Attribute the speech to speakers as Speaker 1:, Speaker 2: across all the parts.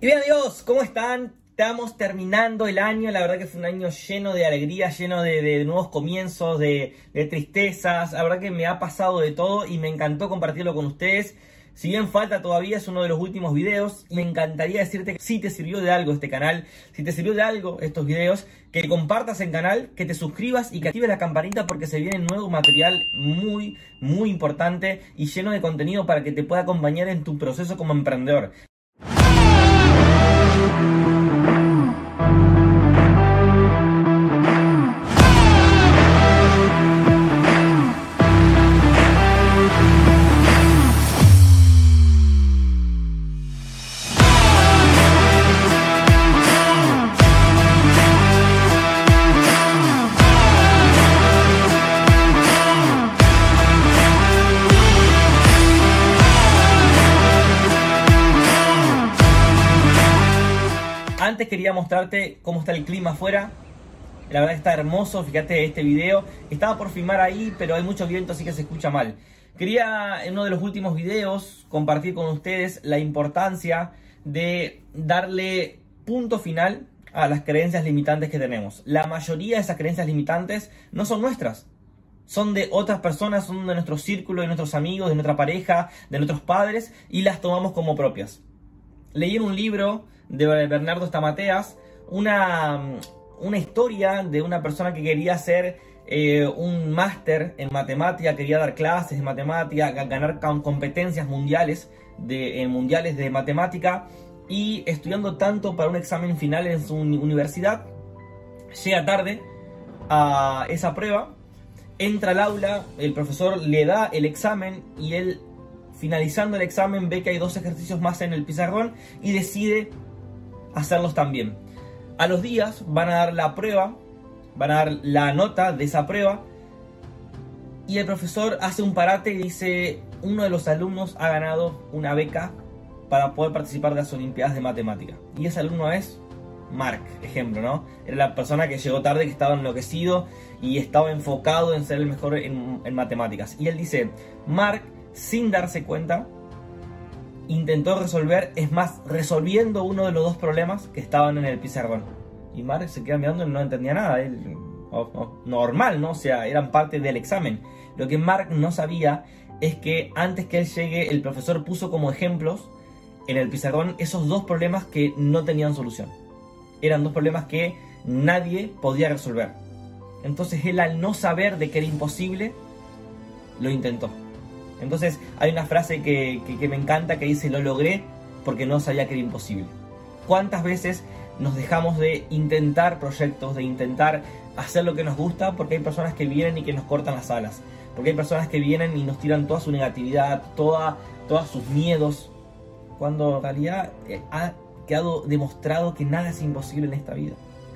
Speaker 1: Y bien amigos, ¿cómo están? Estamos terminando el año, la verdad que fue un año lleno de alegría, lleno de, nuevos comienzos, de, de, tristezas, la verdad que me ha pasado de todo y me encantó compartirlo con ustedes. Si bien falta todavía, es uno de los últimos videos. Me encantaría decirte que si te sirvió de algo este canal, si te sirvió de algo estos videos, que compartas el canal, que te suscribas y que actives la campanita porque se viene nuevo material muy, muy importante y lleno de contenido para que te pueda acompañar en tu proceso como emprendedor. Quería mostrarte cómo está el clima afuera. La verdad está hermoso, fíjate este video. Estaba por filmar ahí, pero hay mucho viento, así que se escucha mal. Quería en uno de los últimos videos compartir con ustedes la importancia de darle punto final a las creencias limitantes que tenemos. La mayoría de esas creencias limitantes no son nuestras, son de otras personas, son de nuestro círculo, de nuestros amigos, de nuestra pareja, de nuestros padres y las tomamos como propias. Leí en un libro de Bernardo Stamateas, una, una historia de una persona que quería hacer eh, un máster en matemática, quería dar clases de matemática, ganar competencias mundiales de, en mundiales de matemática y estudiando tanto para un examen final en su universidad, llega tarde a esa prueba, entra al aula, el profesor le da el examen y él finalizando el examen ve que hay dos ejercicios más en el pizarrón y decide hacerlos también. A los días van a dar la prueba, van a dar la nota de esa prueba y el profesor hace un parate y dice, uno de los alumnos ha ganado una beca para poder participar de las Olimpiadas de Matemática. Y ese alumno es Mark, ejemplo, ¿no? Era la persona que llegó tarde, que estaba enloquecido y estaba enfocado en ser el mejor en, en matemáticas. Y él dice, Mark, sin darse cuenta, intentó resolver, es más, resolviendo uno de los dos problemas que estaban en el pizarrón. Y Mark se queda mirando y no entendía nada. Normal, ¿no? O sea, eran parte del examen. Lo que Mark no sabía es que antes que él llegue, el profesor puso como ejemplos en el pizarrón esos dos problemas que no tenían solución. Eran dos problemas que nadie podía resolver. Entonces él al no saber de que era imposible, lo intentó. Entonces hay una frase que, me encanta que dice, lo logré porque no sabía que era imposible. ¿Cuántas veces nos dejamos de intentar proyectos, de intentar hacer lo que nos gusta porque hay personas que vienen y que nos cortan las alas? Porque hay personas que vienen y nos tiran toda su negatividad, toda, todos sus miedos, cuando en realidad eh, ha quedado demostrado que nada es imposible en esta vida.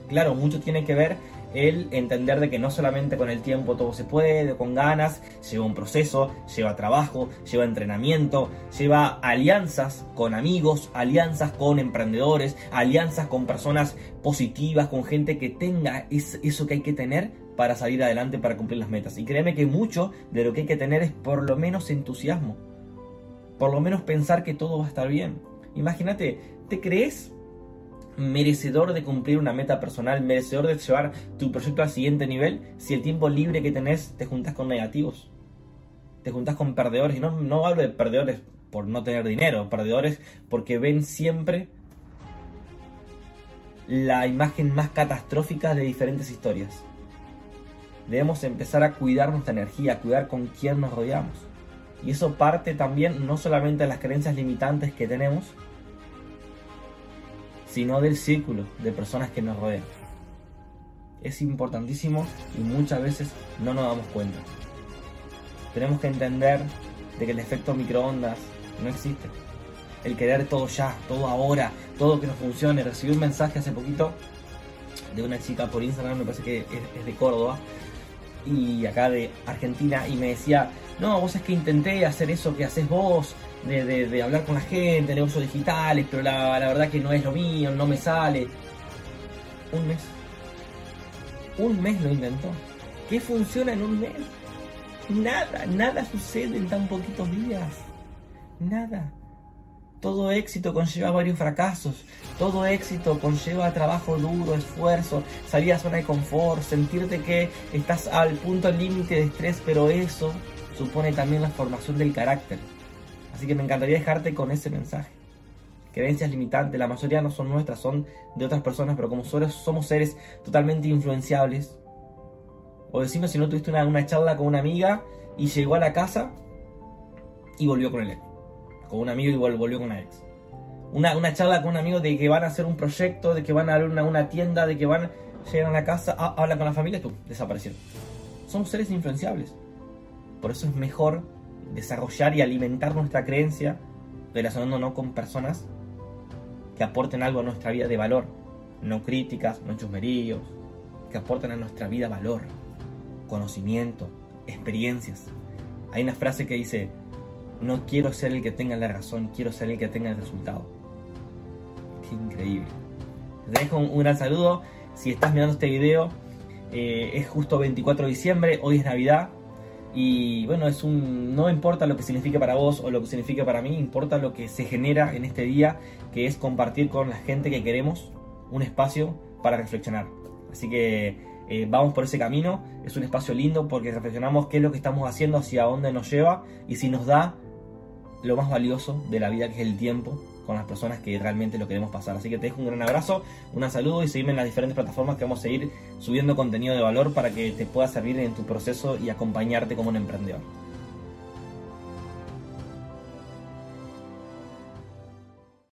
Speaker 1: Claro, mucho tiene que ver el entender de que no solamente con el tiempo todo se puede, con ganas, lleva un proceso, lleva trabajo, lleva entrenamiento, lleva alianzas con amigos, alianzas con emprendedores, alianzas con personas positivas, con gente que tenga eso que hay que tener para salir adelante, para cumplir las metas. Y créeme que mucho de lo que hay que tener es por lo menos entusiasmo, por lo menos pensar que todo va a estar bien. Imagínate, ¿te crees merecedor de cumplir una meta personal, merecedor de llevar tu proyecto al siguiente nivel, si el tiempo libre que tenés te juntas con negativos, te juntas con perdedores, y no, no hablo de perdedores por no tener dinero, perdedores porque ven siempre la imagen más catastrófica de diferentes historias. Debemos empezar a cuidar nuestra energía, a cuidar con quién nos rodeamos. Y eso parte también no solamente de las creencias limitantes que tenemos, sino del círculo de personas que nos rodean. Es importantísimo y muchas veces no nos damos cuenta. Tenemos que entender de que el efecto microondas no existe. El querer todo ya, todo ahora, todo que nos funcione. Recibí un mensaje hace poquito de una chica por Instagram, me parece que es, de Córdoba, y acá de Argentina, y me decía, no, vos es que intenté hacer eso que haces vos, de, hablar con la gente, negocios digitales, pero la, la verdad que no es lo mío, no me sale. Un mes. Un mes lo intentó. ¿Qué funciona en un mes? Nada, nada sucede en tan poquitos días. Nada. Todo éxito conlleva varios fracasos. Todo éxito conlleva trabajo duro, esfuerzo, salir a zona de confort, sentirte que estás al punto límite de estrés, pero eso supone también la formación del carácter. Así que me encantaría dejarte con ese mensaje. Creencias limitantes, la mayoría no son nuestras, son de otras personas, pero como somos seres totalmente influenciables. O decimos si no tuviste una, una charla con una amiga y llegó a la casa y volvió con el ex. Con un amigo y volvió con una ex. Una, una charla con un amigo de que van a hacer un proyecto, de que van a abrir una, una tienda, de que van, llegan a la casa, habla hablan con la familia, tú, desaparecieron. Somos seres influenciables. Por eso es mejor desarrollar y alimentar nuestra creencia relacionándonos con personas que aporten algo a nuestra vida de valor, no críticas, no chusmeríos, que aporten a nuestra vida valor, conocimiento, experiencias. Hay una frase que dice, no quiero ser el que tenga la razón, quiero ser el que tenga el resultado. Qué increíble. Te dejo un, gran saludo. Si estás mirando este video, eh, es justo 24 de diciembre, hoy es Navidad. Y bueno, es un no importa lo que signifique para vos o lo que signifique para mí, importa lo que se genera en este día, que es compartir con la gente que queremos un espacio para reflexionar. Así que eh, vamos por ese camino, es un espacio lindo porque reflexionamos qué es lo que estamos haciendo, hacia dónde nos lleva y si nos da lo más valioso de la vida que es el tiempo con las personas que realmente lo queremos pasar. Así que te dejo un gran abrazo, un saludo y seguime en las diferentes plataformas que vamos a seguir subiendo contenido de valor para que te pueda servir en tu proceso y acompañarte como un emprendedor.